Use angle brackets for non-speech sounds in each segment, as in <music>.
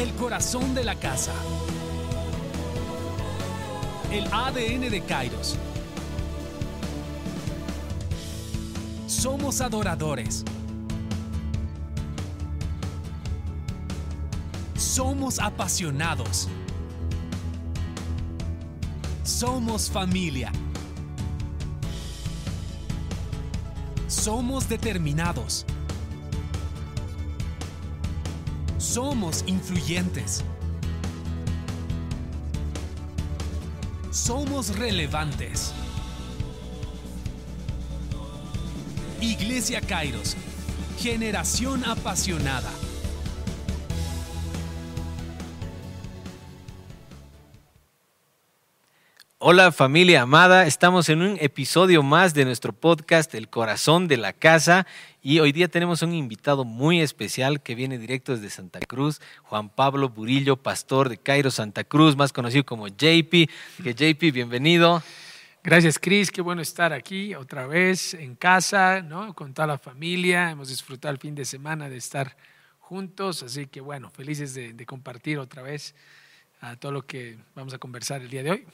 El corazón de la casa. El ADN de Kairos. Somos adoradores. Somos apasionados. Somos familia. Somos determinados. Somos influyentes. Somos relevantes. Iglesia Kairos, generación apasionada. Hola familia amada, estamos en un episodio más de nuestro podcast El Corazón de la Casa y hoy día tenemos un invitado muy especial que viene directo desde Santa Cruz, Juan Pablo Burillo, pastor de Cairo Santa Cruz, más conocido como JP. JP, bienvenido. Gracias, Cris. Qué bueno estar aquí otra vez en casa, ¿no? Con toda la familia. Hemos disfrutado el fin de semana de estar juntos, así que bueno, felices de, de compartir otra vez a todo lo que vamos a conversar el día de hoy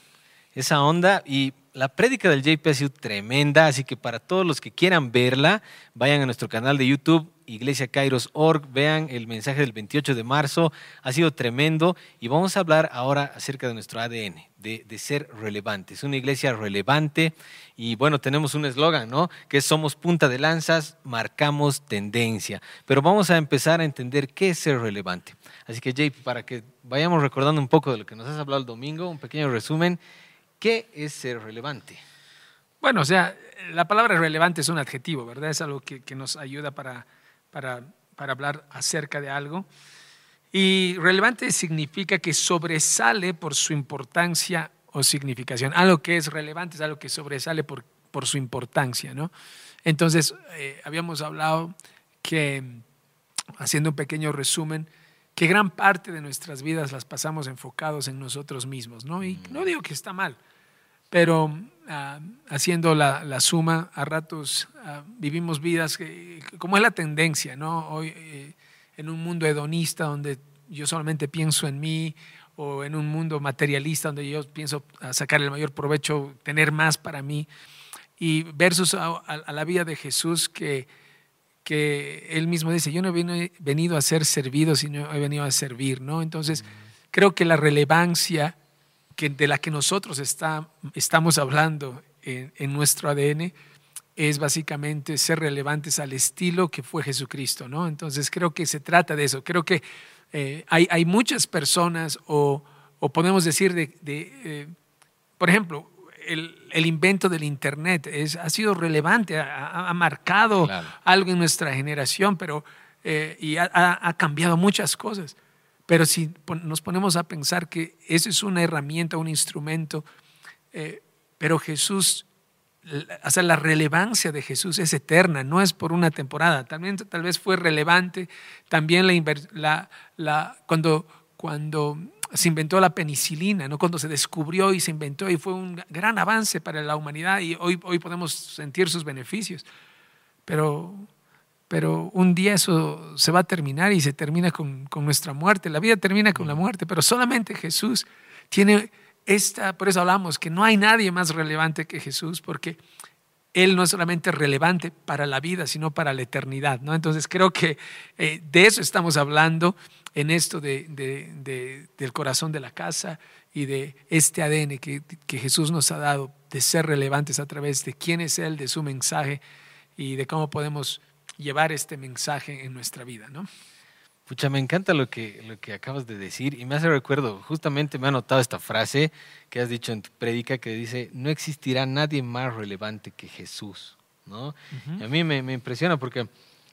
esa onda y la prédica del JP ha sido tremenda, así que para todos los que quieran verla, vayan a nuestro canal de YouTube, Iglesia Kairos.org, vean el mensaje del 28 de marzo, ha sido tremendo y vamos a hablar ahora acerca de nuestro ADN, de, de ser relevantes, una iglesia relevante y bueno, tenemos un eslogan, ¿no? Que somos punta de lanzas, marcamos tendencia, pero vamos a empezar a entender qué es ser relevante. Así que JP, para que vayamos recordando un poco de lo que nos has hablado el domingo, un pequeño resumen. ¿Qué es ser relevante? Bueno, o sea, la palabra relevante es un adjetivo, ¿verdad? Es algo que, que nos ayuda para, para, para, hablar acerca de algo. Y relevante significa que sobresale por su importancia o significación. Algo que es relevante es algo que sobresale por, por su importancia, ¿no? Entonces, eh, habíamos hablado que, haciendo un pequeño resumen, que gran parte de nuestras vidas las pasamos enfocados en nosotros mismos, ¿no? Y no digo que está mal, pero uh, haciendo la, la, suma, a ratos uh, vivimos vidas que, como es la tendencia, ¿no? Hoy eh, en un mundo hedonista donde yo solamente pienso en mí, o en un mundo materialista donde yo pienso sacar el mayor provecho, tener más para mí, y versus a, a, a la vida de Jesús que que él mismo dice, yo no he venido a ser servido, sino he venido a servir, ¿no? Entonces, creo que la relevancia de la que nosotros está, estamos hablando en, en, nuestro ADN es básicamente ser relevantes al estilo que fue Jesucristo, ¿no? Entonces, creo que se trata de eso. Creo que eh, hay, hay, muchas personas, o, o podemos decir, de, de eh, por ejemplo, el, el, invento del Internet es, ha sido relevante, ha, ha marcado claro. algo en nuestra generación, pero, eh, y ha, ha, cambiado muchas cosas. Pero si nos ponemos a pensar que eso es una herramienta, un instrumento, eh, pero Jesús, o sea, la relevancia de Jesús es eterna, no es por una temporada. También tal vez fue relevante, también la, la, la cuando, cuando se inventó la penicilina, ¿no? cuando se descubrió y se inventó y fue un gran avance para la humanidad y hoy, hoy podemos sentir sus beneficios. Pero, pero un día eso se va a terminar y se termina con, con, nuestra muerte. La vida termina con la muerte, pero solamente Jesús tiene esta, por eso hablamos que no hay nadie más relevante que Jesús, porque Él no es solamente relevante para la vida, sino para la eternidad. ¿no? Entonces creo que eh, de eso estamos hablando en esto de, de, de, del corazón de la casa y de este ADN que, que, Jesús nos ha dado de ser relevantes a través de quién es Él, de su mensaje y de cómo podemos llevar este mensaje en nuestra vida. ¿no? Pucha, me encanta lo que, lo que acabas de decir y me hace recuerdo, justamente me ha notado esta frase que has dicho en tu prédica que dice, no existirá nadie más relevante que Jesús. ¿no? Uh -huh. Y a mí me, me impresiona porque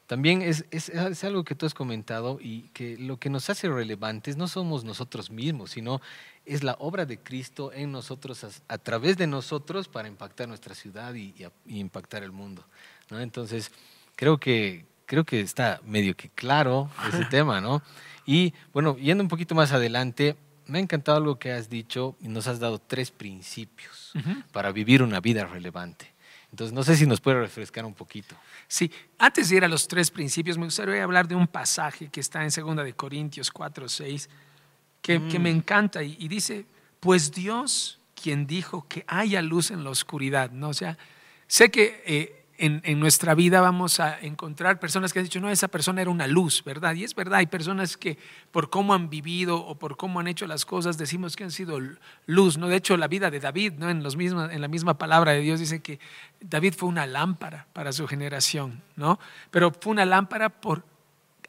también es, es, es, algo que tú has comentado y que lo que nos hace relevantes no somos nosotros mismos, sino es la obra de Cristo en nosotros, a, a través de nosotros, para impactar nuestra ciudad y, y, y impactar el mundo. ¿no? Entonces, creo que, creo que está medio que claro ese tema, ¿no? Y bueno, yendo un poquito más adelante, me ha encantado algo que has dicho y nos has dado tres principios uh -huh. para vivir una vida relevante. Entonces, no sé si nos puede refrescar un poquito. Sí, antes de ir a los tres principios, me gustaría hablar de un pasaje que está en 2 de Corintios 4, 6, que, que me encanta y, y dice, pues Dios quien dijo que haya luz en la oscuridad, ¿no? O sea, sé que eh, en, nuestra vida vamos a encontrar personas que han dicho, no, esa persona era una luz, ¿verdad? Y es verdad, hay personas que por cómo han vivido o por cómo han hecho las cosas decimos que han sido luz, ¿no? De hecho, la vida de David, ¿no? En, los mismos, en la misma palabra de Dios dice que David fue una lámpara para su generación, ¿no? Pero fue una lámpara por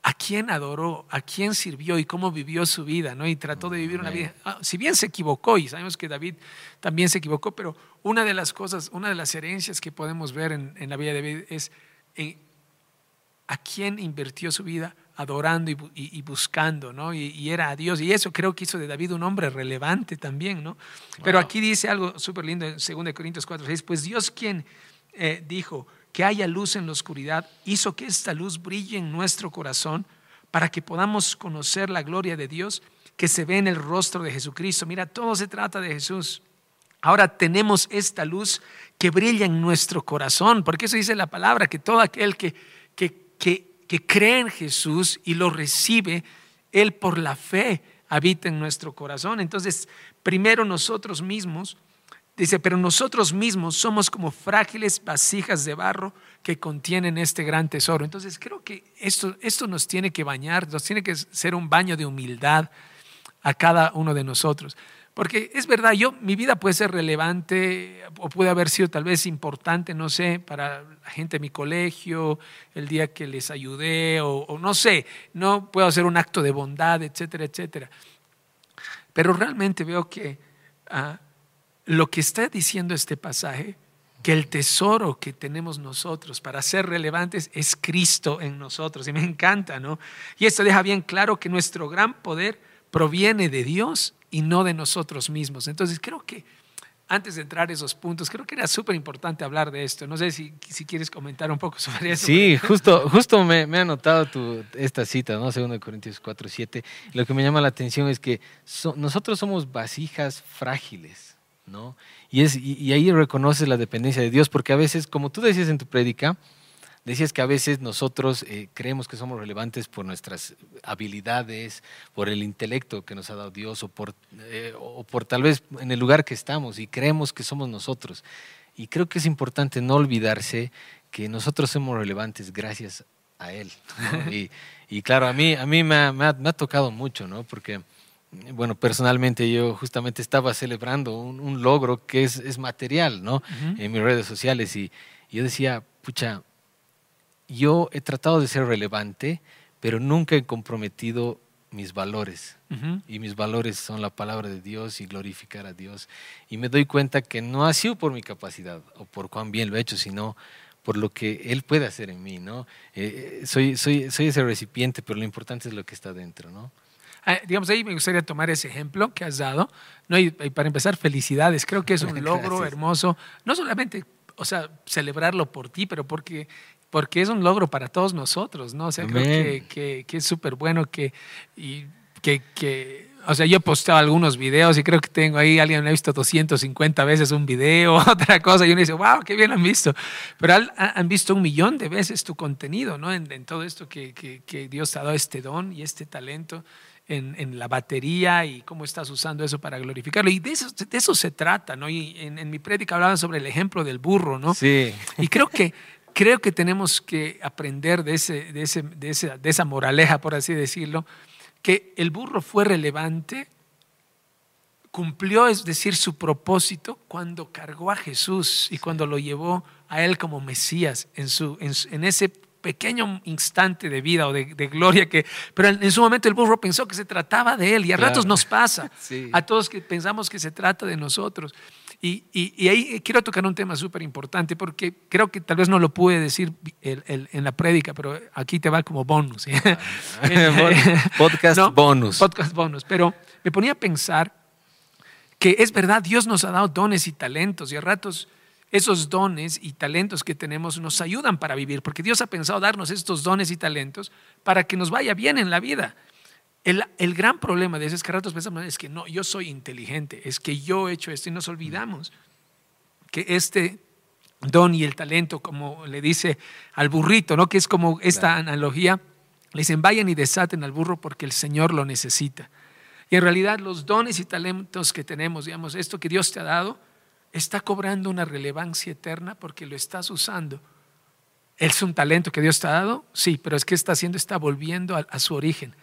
a quién adoró, a quién sirvió y cómo vivió su vida, ¿no? Y trató de vivir una vida. Ah, si bien se equivocó, y sabemos que David también se equivocó, pero una de las cosas, una de las herencias que podemos ver en, en la vida de David es eh, a quién invirtió su vida adorando y, y, y buscando, ¿no? Y, y, era a Dios. Y eso creo que hizo de David un hombre relevante también, ¿no? Pero aquí dice algo súper lindo en 2 Corintios 4, 6, pues Dios quien eh, dijo, que haya luz en la oscuridad, hizo que esta luz brille en nuestro corazón para que podamos conocer la gloria de Dios que se ve en el rostro de Jesucristo. Mira, todo se trata de Jesús. Ahora tenemos esta luz que brilla en nuestro corazón, porque eso dice la palabra, que todo aquel que, que, que, que cree en Jesús y lo recibe, Él por la fe habita en nuestro corazón. Entonces, primero nosotros mismos Dice, pero nosotros mismos somos como frágiles vasijas de barro que contienen este gran tesoro. Entonces creo que esto, esto nos tiene que bañar, nos tiene que ser un baño de humildad a cada uno de nosotros. Porque es verdad, yo, mi vida puede ser relevante o puede haber sido tal vez importante, no sé, para la gente de mi colegio, el día que les ayudé, o, no sé, no puedo hacer un acto de bondad, etcétera, etcétera. Pero realmente veo que uh, lo que está diciendo este pasaje, que el tesoro que tenemos nosotros para ser relevantes es Cristo en nosotros. Y me encanta, ¿no? Y esto deja bien claro que nuestro gran poder proviene de Dios y no de nosotros mismos. Entonces creo que antes de entrar a esos puntos, creo que era súper importante hablar de esto. No sé si, si, quieres comentar un poco sobre. Sí, justo, justo me, me ha notado tu, esta cita, ¿no? Segundo de Corintios 4, 7. Lo que me llama la atención es que so, nosotros somos vasijas frágiles. ¿No? Y, es, y, y, ahí reconoces la dependencia de Dios, porque a veces, como tú decías en tu prédica, decías que a veces nosotros eh, creemos que somos relevantes por nuestras habilidades, por el intelecto que nos ha dado Dios, o por, eh, o por tal vez en el lugar que estamos, y creemos que somos nosotros. Y creo que es importante no olvidarse que nosotros somos relevantes gracias a Él. ¿no? <laughs> y, y, claro, a mí, a mí me, ha, me, ha, me ha tocado mucho, ¿no? Porque bueno, personalmente yo justamente estaba celebrando un, un logro que es, es material, ¿no? Uh -huh. En mis redes sociales y, y, yo decía, pucha, yo he tratado de ser relevante, pero nunca he comprometido mis valores. Uh -huh. Y mis valores son la palabra de Dios y glorificar a Dios. Y me doy cuenta que no ha sido por mi capacidad o por cuán bien lo he hecho, sino por lo que Él puede hacer en mí, ¿no? Eh, soy, soy, soy ese recipiente, pero lo importante es lo que está dentro, ¿no? Ah, digamos, ahí me gustaría tomar ese ejemplo que has dado. ¿no? Y, y para empezar, felicidades. Creo que es un <laughs> logro Gracias. hermoso. No solamente, o sea, celebrarlo por ti, pero porque, porque es un logro para todos nosotros, ¿no? O sea, Amén. creo que, que, que es súper bueno que, y, que, que o sea, yo he posteado algunos videos y creo que tengo ahí, alguien ha visto 250 veces un video, <laughs> otra cosa, y uno dice, wow, qué bien han visto. Pero han, han visto un millón de veces tu contenido, ¿no? En, en todo esto que, que, que, Dios te ha dado este don y este talento en, en, la batería y cómo estás usando eso para glorificarlo. Y de eso, de eso se trata, ¿no? Y en, en mi prédica hablaba sobre el ejemplo del burro, ¿no? Sí. Y creo que creo que tenemos que aprender de, ese, de, ese, de, esa, de esa moraleja, por así decirlo, que el burro fue relevante, cumplió, es decir, su propósito cuando cargó a Jesús y cuando lo llevó a él como Mesías en, su, en, en ese pequeño instante de vida o de, de, gloria que, pero en, su momento el burro pensó que se trataba de él y a claro. ratos nos pasa, <laughs> sí. a todos que pensamos que se trata de nosotros. Y, y, y ahí quiero tocar un tema súper importante porque creo que tal vez no lo pude decir el, el, en la prédica, pero aquí te va como bonus. <laughs> ¿sí? podcast <laughs> no, bonus. Podcast bonus. Pero me ponía a pensar que es verdad, Dios nos ha dado dones y talentos y a ratos esos dones y talentos que tenemos nos ayudan para vivir, porque Dios ha pensado darnos estos dones y talentos para que nos vaya bien en la vida. El, el, gran problema de eso es que a ratos pensamos, es que no, yo soy inteligente, es que yo he hecho esto y nos olvidamos que este don y el talento, como le dice al burrito, ¿no? Que es como esta analogía. Le dicen, vayan y desaten al burro porque el Señor lo necesita. Y en realidad los dones y talentos que tenemos, digamos, esto que Dios te ha dado, está cobrando una relevancia eterna porque lo estás usando. ¿Es un talento que Dios te ha dado? Sí, pero es que está haciendo, está volviendo a, su origen.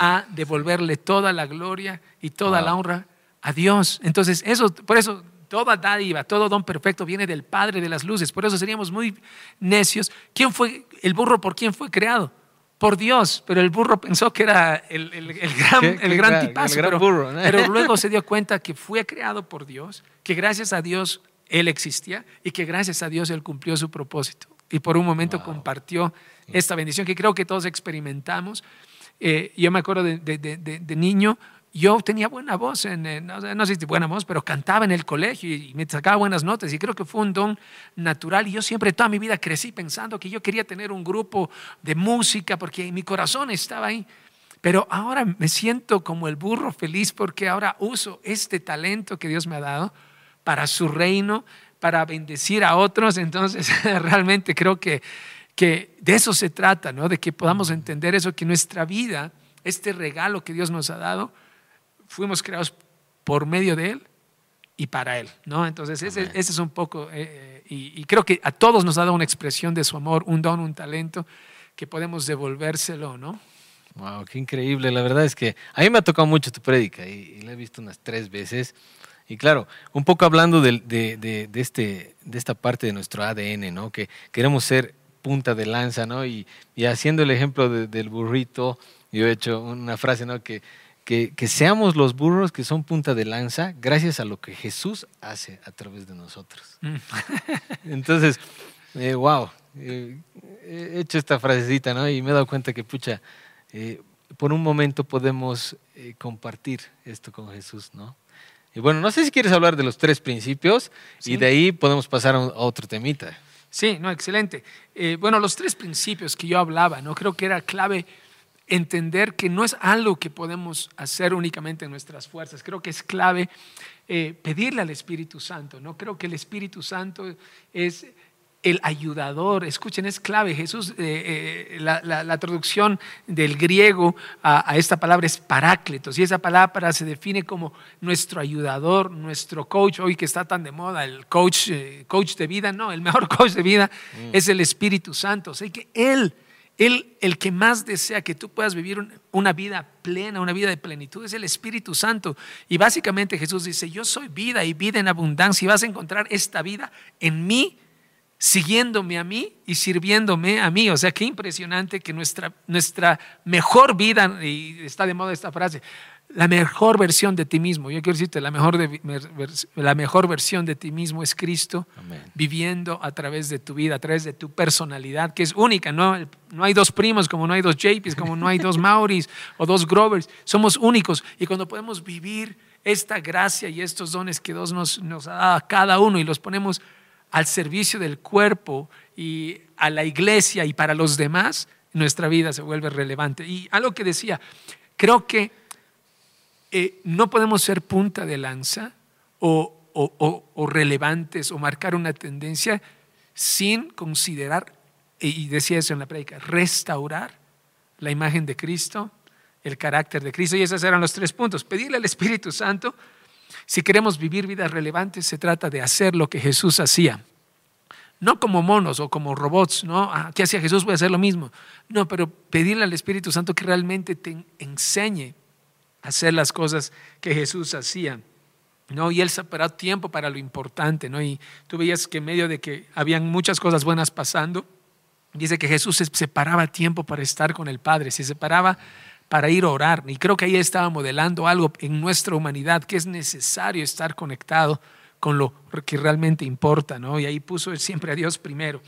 A devolverle toda la gloria y toda la honra a Dios. Entonces, eso, por eso toda dádiva, todo don perfecto viene del Padre de las luces. Por eso seríamos muy necios. ¿Quién fue el burro por quién fue creado? Por Dios, pero el burro pensó que era el, gran, el gran tipazo. pero, luego se dio cuenta que fue creado por Dios, que gracias a Dios él existía y que gracias a Dios él cumplió su propósito. Y por un momento compartió esta bendición que creo que todos experimentamos. Eh, yo me acuerdo de, de niño, yo tenía buena voz, en, no, sé si buena voz, pero cantaba en el colegio y me sacaba buenas notas y creo que fue un don natural y yo siempre toda mi vida crecí pensando que yo quería tener un grupo de música porque mi corazón estaba ahí. Pero ahora me siento como el burro feliz porque ahora uso este talento que Dios me ha dado para su reino, para bendecir a otros. Entonces, <laughs> realmente creo que, que de eso se trata, ¿no? de que podamos entender eso, que nuestra vida, este regalo que Dios nos ha dado, fuimos creados por medio de Él y para Él, ¿no? Entonces, ese, es un poco, eh, eh, y, creo que a todos nos ha dado una expresión de su amor, un don, un talento, que podemos devolvérselo, ¿no? Wow, qué increíble. La verdad es que a mí me ha tocado mucho tu prédica y, la he visto unas tres veces. Y claro, un poco hablando de, de, de, este, de esta parte de nuestro ADN, ¿no? Que queremos ser punta de lanza, ¿no? Y, y haciendo el ejemplo del burrito, yo he hecho una frase, ¿no? Que que, seamos los burros que son punta de lanza gracias a lo que Jesús hace a través de nosotros. Mm. <laughs> Entonces, wow, eh, eh, he hecho esta frasecita, ¿no? Y me he dado cuenta que, pucha, eh, por un momento podemos compartir esto con Jesús, ¿no? Y bueno, no sé si quieres hablar de los tres principios y de ahí podemos pasar a, otro temita. Sí, no, excelente. bueno, los tres principios que yo hablaba, ¿no? Creo que era clave entender que no es algo que podemos hacer únicamente en nuestras fuerzas. Creo que es clave eh, pedirle al Espíritu Santo. No creo que el Espíritu Santo es el ayudador. Escuchen, es clave. Jesús, eh, eh, la, traducción del griego a, esta palabra es parácletos y esa palabra se define como nuestro ayudador, nuestro coach. Hoy que está tan de moda el coach, coach de vida, no, el mejor <laughs> coach de vida mm. es el Espíritu Santo. O sea que Él él, el que más desea que tú puedas vivir una vida plena, una vida de plenitud, es el Espíritu Santo. Y básicamente Jesús dice, yo soy vida y vida en abundancia y vas a encontrar esta vida en mí, siguiéndome a mí y sirviéndome a mí. O sea, qué impresionante que nuestra, nuestra mejor vida, y está de moda esta frase, la mejor versión de ti mismo. Yo quiero decirte, la mejor, la mejor versión de ti mismo es Cristo viviendo a través de tu vida, a través de tu personalidad, que es única. No, no hay dos primos, como no hay dos JPs, como no hay dos <laughs> Mauris o dos Grovers. Somos únicos. Y cuando podemos vivir esta gracia y estos dones que Dios nos, nos ha dado a cada uno y los ponemos al servicio del cuerpo y a la iglesia y para los demás, nuestra vida se vuelve relevante. Y algo que decía, creo que eh, no podemos ser punta de lanza o, relevantes o marcar una tendencia sin considerar, y decía eso en la prédica, restaurar la imagen de Cristo, el carácter de Cristo. Y esos eran los tres puntos. Pedirle al Espíritu Santo, si queremos vivir vidas relevantes, se trata de hacer lo que Jesús hacía. No como monos o como robots, ¿no? Ah, ¿Qué hacía Jesús? Voy a hacer lo mismo. No, pero pedirle al Espíritu Santo que realmente te enseñe hacer las cosas que Jesús hacía. ¿no? Y él separó tiempo para lo importante, ¿no? Y tú veías que en medio de que habían muchas cosas buenas pasando, dice que Jesús separaba tiempo para estar con el Padre, se separaba para ir a orar. Y creo que ahí estaba modelando algo en nuestra humanidad, que es necesario estar conectado con lo que realmente importa, ¿no? Y ahí puso siempre a Dios primero.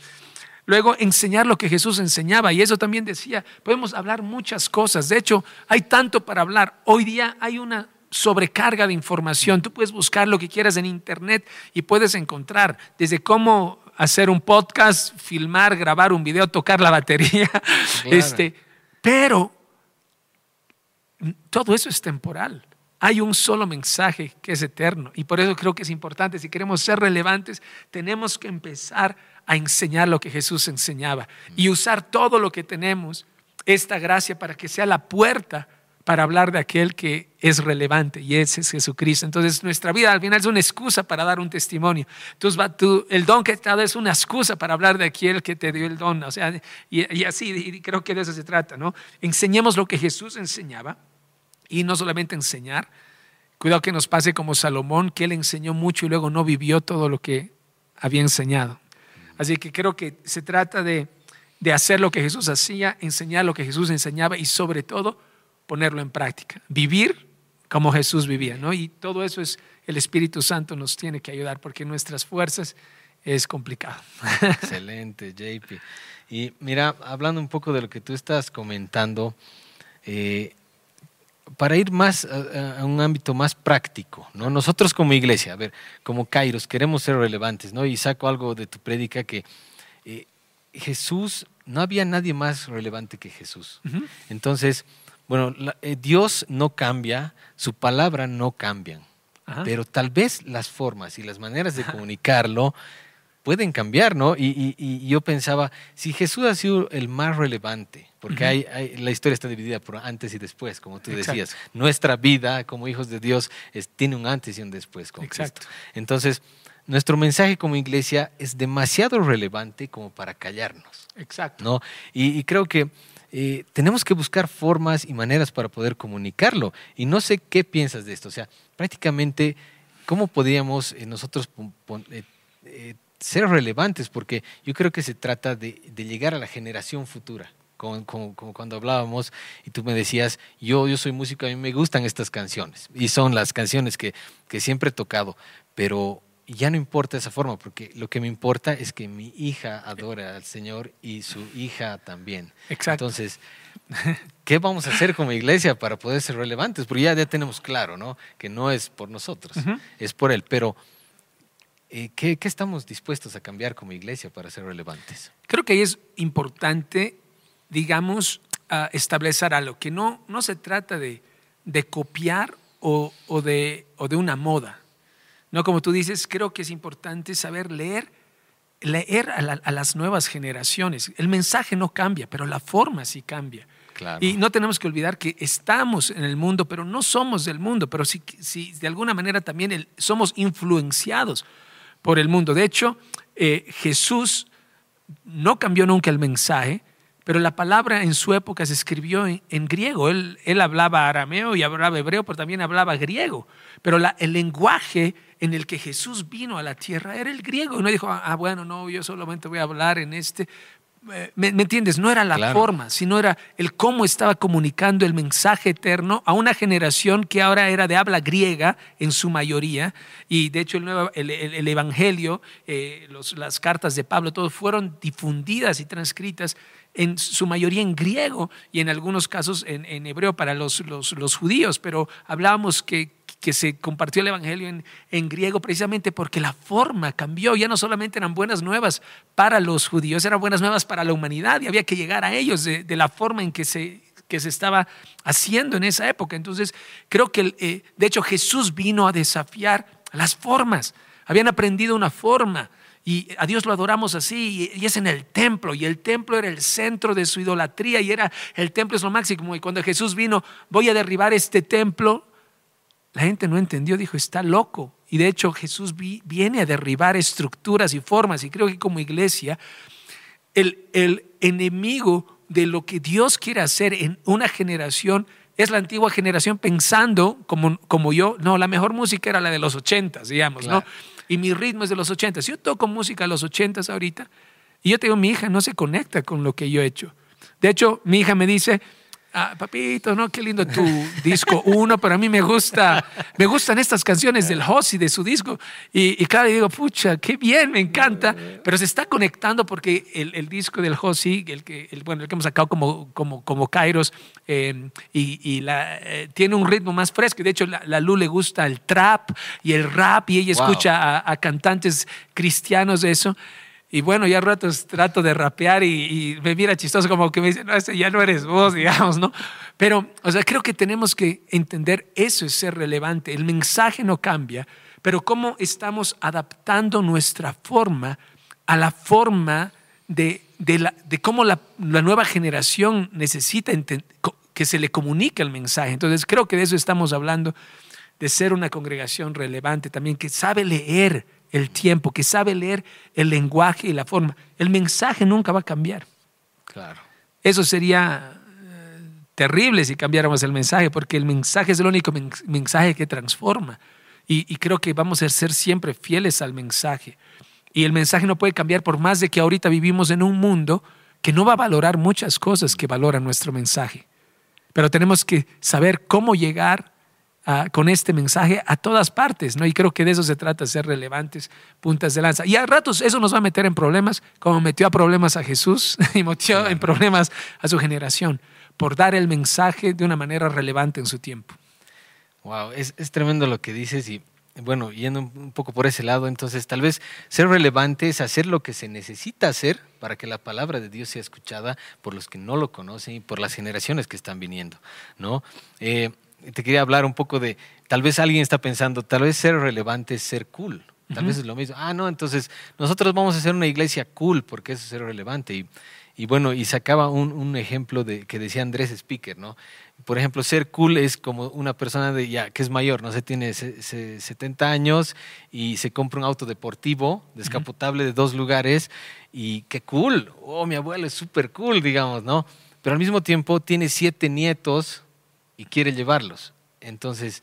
Luego, enseñar lo que Jesús enseñaba. Y eso también decía, podemos hablar muchas cosas. De hecho, hay tanto para hablar. Hoy día hay una sobrecarga de información. Tú puedes buscar lo que quieras en Internet y puedes encontrar desde cómo hacer un podcast, filmar, grabar un video, tocar la batería. Este, pero todo eso es temporal. Hay un solo mensaje que es eterno y por eso creo que es importante, si queremos ser relevantes, tenemos que empezar a enseñar lo que Jesús enseñaba y usar todo lo que tenemos, esta gracia, para que sea la puerta para hablar de aquel que es relevante y ese es Jesucristo. Entonces nuestra vida al final es una excusa para dar un testimonio. Entonces el don que te ha dado es una excusa para hablar de aquel que te dio el don. O sea, y, así, y creo que de eso se trata, ¿no? Enseñemos lo que Jesús enseñaba y no solamente enseñar. Cuidado que nos pase como Salomón, que él enseñó mucho y luego no vivió todo lo que había enseñado. Así que creo que se trata de, de hacer lo que Jesús hacía, enseñar lo que Jesús enseñaba y sobre todo ponerlo en práctica, vivir como Jesús vivía, ¿no? Y todo eso es el Espíritu Santo nos tiene que ayudar porque nuestras fuerzas es complicado. <laughs> Excelente, JP. Y mira, hablando un poco de lo que tú estás comentando, eh, para ir más a, un ámbito más práctico, ¿no? Nosotros como iglesia, a ver, como Kairos, queremos ser relevantes, ¿no? Y saco algo de tu prédica que eh, Jesús, no había nadie más relevante que Jesús. Entonces, bueno, eh, Dios no cambia, su palabra no cambian, pero tal vez las formas y las maneras de comunicarlo pueden cambiar, ¿no? Y, yo pensaba, si Jesús ha sido el más relevante, porque hay, la historia está dividida por antes y después, como tú decías, nuestra vida como hijos de Dios tiene un antes y un después con Exacto. Entonces, nuestro mensaje como iglesia es demasiado relevante como para callarnos. Exacto. ¿no? y creo que eh, tenemos que buscar formas y maneras para poder comunicarlo. Y no sé qué piensas de esto. O sea, prácticamente, ¿cómo podríamos eh, nosotros eh, ser relevantes? Porque yo creo que se trata de, llegar a la generación futura. Como, cuando hablábamos y tú me decías, yo, yo soy músico, a mí me gustan estas canciones. Y son las canciones que, que siempre he tocado. Pero ya no importa esa forma, porque lo que me importa es que mi hija adora al Señor y su hija también. Exacto. Entonces, ¿qué vamos a hacer como iglesia para poder ser relevantes? Porque ya, ya tenemos claro, ¿no? Que no es por nosotros, es por Él. Pero, eh, ¿qué, ¿qué, estamos dispuestos a cambiar como iglesia para ser relevantes? Creo que ahí es importante, digamos, establecer algo, que no, no se trata de, de copiar o, o, de, o de una moda. No, como tú dices, creo que es importante saber leer, leer a, las nuevas generaciones. El mensaje no cambia, pero la forma sí cambia. Y no tenemos que olvidar que estamos en el mundo, pero no somos del mundo, pero sí, de alguna manera también somos influenciados por el mundo. De hecho, eh, Jesús no cambió nunca el mensaje, pero la palabra en su época se escribió en, griego. Él, él, hablaba arameo y hablaba hebreo, pero también hablaba griego. Pero el lenguaje en el que Jesús vino a la tierra era el griego. Y no dijo, ah, bueno, no, yo solamente voy a hablar en este. ¿Me, entiendes? No era la forma, sino era el cómo estaba comunicando el mensaje eterno a una generación que ahora era de habla griega en su mayoría. Y de hecho el, el, Evangelio, eh, las cartas de Pablo, todo fueron difundidas y transcritas en su mayoría en griego y en algunos casos en, hebreo para los, los, judíos, pero hablábamos que, que se compartió el Evangelio en, en, griego precisamente porque la forma cambió. Ya no solamente eran buenas nuevas para los judíos, eran buenas nuevas para la humanidad y había que llegar a ellos de, la forma en que se, que se estaba haciendo en esa época. Entonces, creo que, eh, de hecho, Jesús vino a desafiar las formas. Habían aprendido una forma y a Dios lo adoramos así y es en el templo y el templo era el centro de su idolatría y era el templo es lo máximo y cuando Jesús vino voy a derribar este templo la gente no entendió, dijo, está loco. Y de hecho Jesús viene a derribar estructuras y formas. Y creo que como iglesia, el, el enemigo de lo que Dios quiere hacer en una generación es la antigua generación pensando como, como yo, no, la mejor música era la de los ochentas, digamos, ¿no? Y mi ritmo es de los ochentas. Yo toco música de los ochentas ahorita y yo tengo mi hija, no se conecta con lo que yo he hecho. De hecho, mi hija me dice, Ah, papito, ¿no? Qué lindo tu disco uno, pero a mí me gusta, me gustan estas canciones del Hossi, de su disco. Y, y claro, digo, pucha, qué bien, me encanta, pero se está conectando porque el, disco del Hossi, el que, el, bueno, el que hemos sacado como, como, como Kairos, eh, y, la, eh, tiene un ritmo más fresco. De hecho, la, la, Lu le gusta el trap y el rap, y ella escucha a, a cantantes cristianos de eso. Y bueno, ya ratos trato de rapear y, me mira chistoso como que me dice, no, ese ya no eres vos, <laughs> digamos, ¿no? Pero, o sea, creo que tenemos que entender eso es ser relevante. El mensaje no cambia, pero cómo estamos adaptando nuestra forma a la forma de, la, de cómo la, nueva generación necesita que se le comunique el mensaje. Entonces, creo que de eso estamos hablando, de ser una congregación relevante también, que sabe leer el tiempo, que sabe leer el lenguaje y la forma. El mensaje nunca va a cambiar. Claro. Eso sería eh, terrible si cambiáramos el mensaje, porque el mensaje es el único mensaje que transforma. Y, creo que vamos a ser siempre fieles al mensaje. Y el mensaje no puede cambiar por más de que ahorita vivimos en un mundo que no va a valorar muchas cosas que valoran nuestro mensaje. Pero tenemos que saber cómo llegar con este mensaje a todas partes, ¿no? Y creo que de eso se trata, ser relevantes, puntas de lanza. Y a ratos eso nos va a meter en problemas, como metió a problemas a Jesús <laughs> y metió en problemas a su generación, por dar el mensaje de una manera relevante en su tiempo. Wow, es, es tremendo lo que dices y bueno, yendo un poco por ese lado, entonces tal vez ser relevante es hacer lo que se necesita hacer para que la palabra de Dios sea escuchada por los que no lo conocen y por las generaciones que están viniendo, ¿no? Eh, te quería hablar un poco de, tal vez alguien está pensando, tal vez ser relevante es ser cool. Tal vez es lo mismo. Ah, no, entonces nosotros vamos a ser una iglesia cool porque eso es ser relevante. Y, y bueno, y sacaba un, un, ejemplo de, que decía Andrés Speaker, ¿no? Por ejemplo, ser cool es como una persona de ya que es mayor, no sé, tiene 70 años y se compra un auto deportivo, descapotable de dos lugares y qué cool, oh, mi abuelo es súper cool, digamos, ¿no? Pero al mismo tiempo tiene siete nietos y quiere llevarlos. Entonces,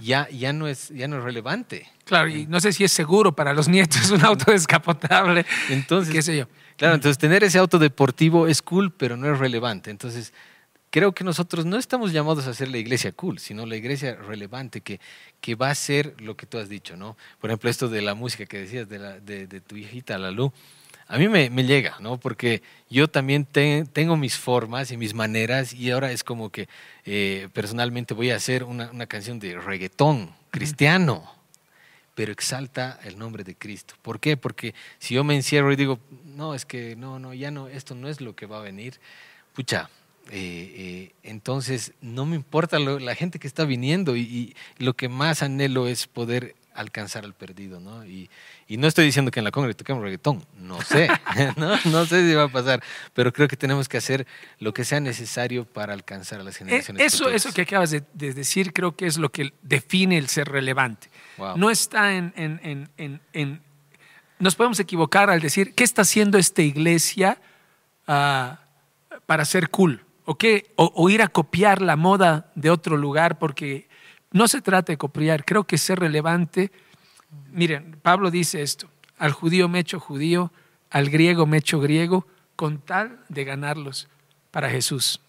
ya, ya, no es, ya no es relevante. Claro, y no sé si es seguro para los nietos un auto descapotable. Entonces, qué sé yo. Claro, entonces tener ese auto deportivo es cool, pero no es relevante. Entonces, creo que nosotros no estamos llamados a ser la iglesia cool, sino la iglesia relevante que, que va a ser lo que tú has dicho, ¿no? Por ejemplo, esto de la música que decías de, la, de, de tu hijita, Lalu a mí me, llega, ¿no? Porque yo también tengo mis formas y mis maneras y ahora es como que eh, personalmente voy a hacer una, canción de reggaetón cristiano, pero exalta el nombre de Cristo. ¿Por qué? Porque si yo me encierro y digo, no, es que no, no, ya no, esto no es lo que va a venir, pucha, eh, eh, entonces no me importa la gente que está viniendo y, lo que más anhelo es poder alcanzar al perdido, ¿no? Y, y no estoy diciendo que en la Congre toquemos reggaetón, no sé, <laughs> ¿no? sé si va a pasar, pero creo que tenemos que hacer lo que sea necesario para alcanzar a las eh, generaciones. Eso, eso que acabas de, decir creo que es lo que define el ser relevante. No está en, en, en, en, Nos podemos equivocar al decir, ¿qué está haciendo esta iglesia ah, para ser cool? ¿O, qué? o ir a copiar la moda de otro lugar porque no se trata de copiar, creo que ser relevante Miren, Pablo dice esto, al judío me echo judío, al griego me echo griego, con tal de ganarlos para Jesús.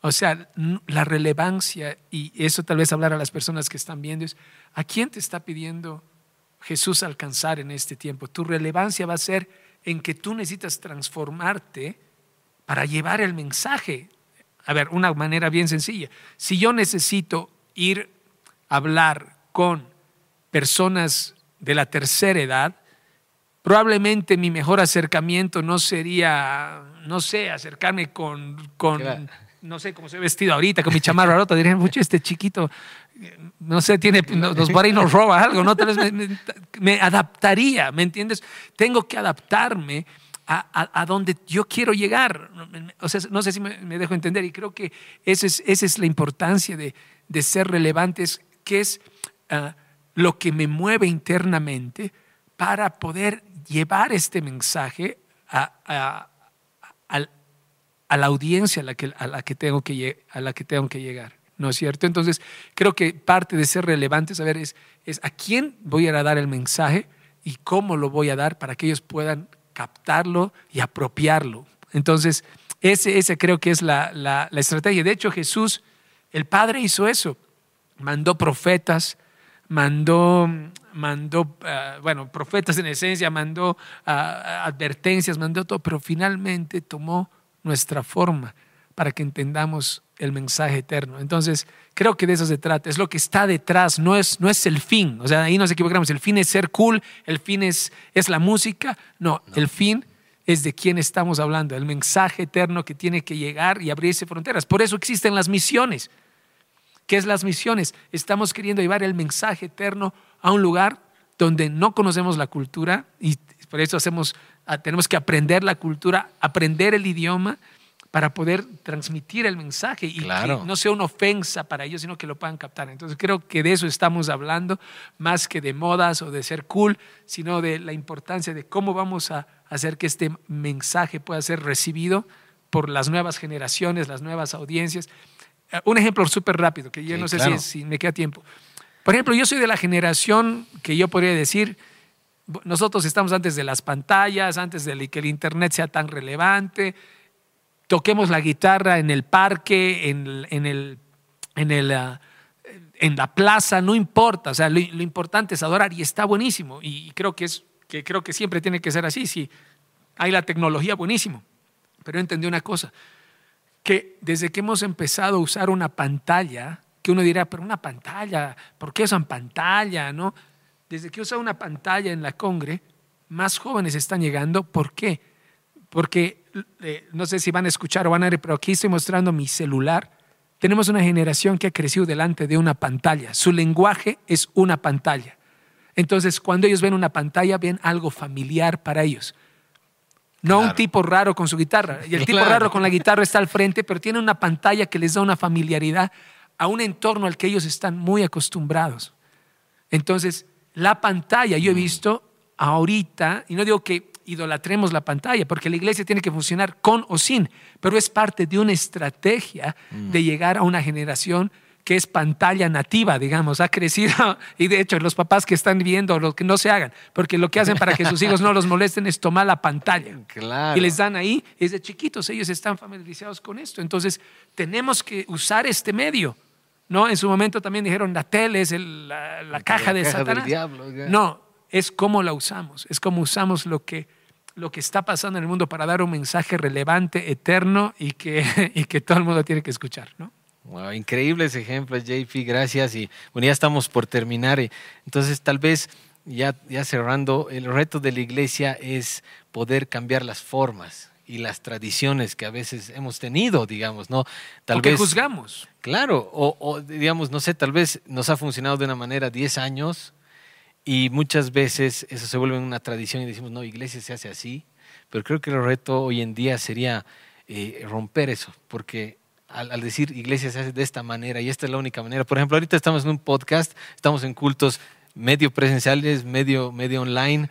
O sea, la relevancia, y eso tal vez hablar a las personas que están viendo, es, ¿a quién te está pidiendo Jesús alcanzar en este tiempo? Tu relevancia va a ser en que tú necesitas transformarte para llevar el mensaje. A ver, una manera bien sencilla. Si yo necesito ir hablar con personas de la tercera edad, probablemente mi mejor acercamiento no sería, no sé, acercarme con, con no sé cómo se vestido ahorita, con mi chamarra rota, dirían, mucho este chiquito, no sé, tiene, nos va y nos roba algo, ¿no? Tal vez me, adaptaría, ¿me entiendes? Tengo que adaptarme a, donde yo quiero llegar. O sea, no sé si me, dejo entender y creo que esa es, esa es la importancia de, de ser relevantes, que es... Ah, lo que me mueve internamente para poder llevar este mensaje a, la audiencia a la, que, a, la que tengo que, a la que tengo que llegar. ¿No es cierto? Entonces, creo que parte de ser relevante saber es, es a quién voy a dar el mensaje y cómo lo voy a dar para que ellos puedan captarlo y apropiarlo. Entonces, ese, ese creo que es la, la, la estrategia. De hecho, Jesús, el Padre hizo eso. Mandó profetas, mandó, mandó ah, bueno, profetas en esencia, mandó ah, advertencias, mandó todo, pero finalmente tomó nuestra forma para que entendamos el mensaje eterno. Entonces, creo que de eso se trata, es lo que está detrás, no es, no es el fin, o sea, ahí nos equivocamos, el fin es ser cool, el fin es, es la música, no, el fin es de quién estamos hablando, el mensaje eterno que tiene que llegar y abrirse fronteras. Por eso existen las misiones. ¿Qué es las misiones? Estamos queriendo llevar el mensaje eterno a un lugar donde no conocemos la cultura y por eso hacemos, ah, tenemos que aprender la cultura, aprender el idioma para poder transmitir el mensaje y que no sea una ofensa para ellos, sino que lo puedan captar. Entonces creo que de eso estamos hablando, más que de modas o de ser cool, sino de la importancia de cómo vamos a hacer que este mensaje pueda ser recibido por las nuevas generaciones, las nuevas audiencias. Eh, un ejemplo súper rápido, que yo no sé si, si me queda tiempo. Por ejemplo, yo soy de la generación que yo podría decir, nosotros estamos antes de las pantallas, antes de que el Internet sea tan relevante, toquemos la guitarra en el parque, en, en, el, en, el, ah, en la plaza, no importa, o sea, lo, importante es adorar y está buenísimo y creo que, es, que creo que siempre tiene que ser así, si hay la tecnología, buenísimo, pero entendí una cosa, que desde que hemos empezado a usar una pantalla, que uno dirá, pero una pantalla, ¿por qué usan pantalla? ¿no? Desde que usa una pantalla en la Congre, más jóvenes están llegando, ¿por qué? Porque eh, no sé si van a escuchar o van a ver, pero aquí estoy mostrando mi celular. Tenemos una generación que ha crecido delante de una pantalla. Su lenguaje es una pantalla. Entonces, cuando ellos ven una pantalla, ven algo familiar para ellos. No un tipo raro con su guitarra. Y el <laughs> tipo raro con la guitarra está al frente, pero tiene una pantalla que les da una familiaridad a un entorno al que ellos están muy acostumbrados. Entonces, la pantalla, yo he mm. visto ahorita, y no digo que idolatremos la pantalla, porque la iglesia tiene que funcionar con o sin, pero es parte de una estrategia de mm. llegar a una generación que es pantalla nativa, digamos, ha crecido <laughs> y de hecho los papás que están viendo, los que no se hagan, porque lo que hacen para que sus hijos no los molesten es tomar la pantalla <laughs> y les dan ahí, desde chiquitos ellos están familiarizados con esto, entonces tenemos que usar este medio. ¿No? En su momento también dijeron la tele es la, caja de Satanás. no, es cómo la usamos, es cómo usamos lo que, lo que está pasando en el mundo para dar un mensaje relevante, eterno y que, <laughs> y que todo el mundo tiene que escuchar. ¿no? Wow, increíble ese ejemplo, JP, gracias. Y bueno, ya estamos por terminar. Entonces, tal vez ya, ya cerrando, el reto de la iglesia es poder cambiar las formas y las tradiciones que a veces hemos tenido, digamos, ¿no? Tal o vez, que juzgamos. Claro, o, o, digamos, no sé, tal vez nos ha funcionado de una manera 10 años y muchas veces eso se vuelve una tradición y decimos, no, iglesia se hace así, pero creo que el reto hoy en día sería eh, romper eso, porque al, decir iglesia se hace de esta manera y esta es la única manera, por ejemplo, ahorita estamos en un podcast, estamos en cultos medio presenciales, medio, medio online,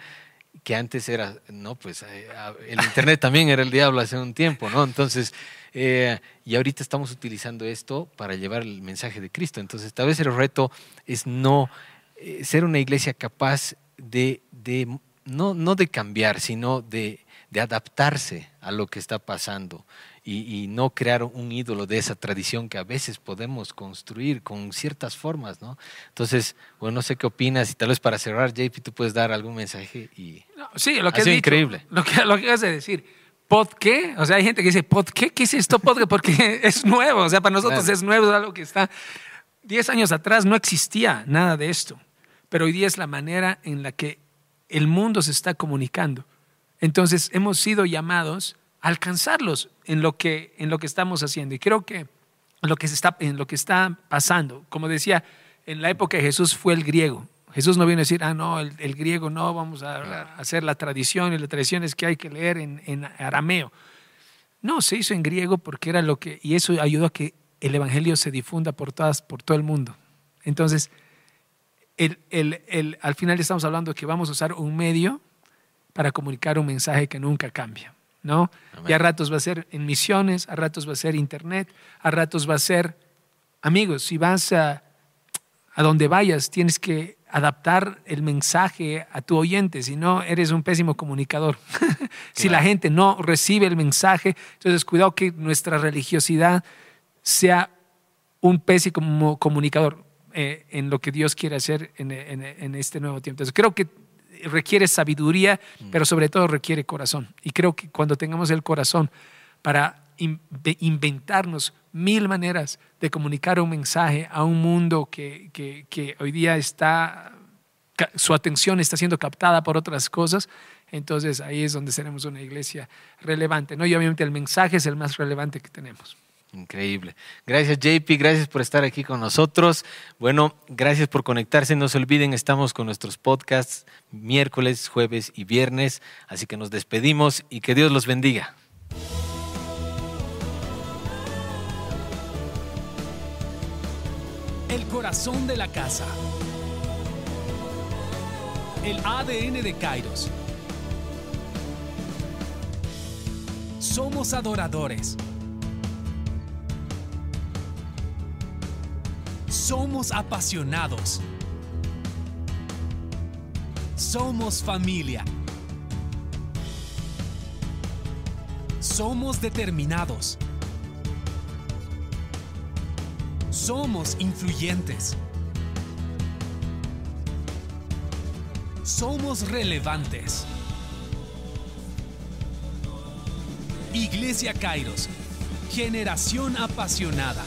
que antes era, no, pues eh, el <laughs> Internet también era el diablo hace un tiempo, ¿no? Entonces, eh, y ahorita estamos utilizando esto para llevar el mensaje de Cristo. Entonces, tal vez el reto es no eh, ser una iglesia capaz de, no, no, de cambiar, sino de, adaptarse a lo que está pasando y, no crear un ídolo de esa tradición que a veces podemos construir con ciertas formas, ¿no? Entonces, bueno, no sé qué opinas y tal vez para cerrar, JP, tú puedes dar algún mensaje y... sí, lo que es increíble. Lo que, lo que has de decir. ¿Pod qué? O sea, hay gente que dice, ¿pod qué? ¿Qué es esto pod Porque <laughs> es nuevo, o sea, para nosotros es nuevo, es algo que está... Diez años atrás no existía nada de esto pero hoy día es la manera en la que el mundo se está comunicando. Entonces hemos sido llamados a alcanzarlos en lo que, en lo que estamos haciendo. Y creo que, lo que está, en lo que está pasando, como decía, en la época de Jesús fue el griego. Jesús no vino a decir, ah, no, el, griego no, vamos a, hacer la tradición y la tradición es que hay que leer en, en arameo. No, se hizo en griego porque era lo que, y eso ayudó a que el evangelio se difunda por, todas, por todo el mundo. Entonces, el, al final estamos hablando de que vamos a usar un medio para comunicar un mensaje que nunca cambia. ¿No? Y a ratos va a ser en misiones, a ratos va a ser internet, a ratos va a ser, amigos, si vas a, a donde vayas, tienes que adaptar el mensaje a tu oyente, si no, eres un pésimo comunicador. <laughs> si la gente no recibe el mensaje, entonces cuidado que nuestra religiosidad sea un pésimo comunicador. Eh, en lo que Dios quiere hacer en, este nuevo tiempo. Entonces, creo que requiere sabiduría, mm. pero sobre todo requiere corazón. Y creo que cuando tengamos el corazón para inventarnos mil maneras de comunicar un mensaje a un mundo que, que, que hoy día está, su atención está siendo captada por otras cosas. Entonces ahí es donde seremos una iglesia relevante. ¿no? Y obviamente el mensaje es el más relevante que tenemos. Increíble. Gracias JP, gracias por estar aquí con nosotros. Bueno, gracias por conectarse. No se olviden, estamos con nuestros podcasts miércoles, jueves y viernes. Así que nos despedimos y que Dios los bendiga. El corazón de la casa. El ADN de Kairos. Somos adoradores. Somos apasionados. Somos familia. Somos determinados. Somos influyentes. Somos relevantes. Iglesia Kairos, generación apasionada.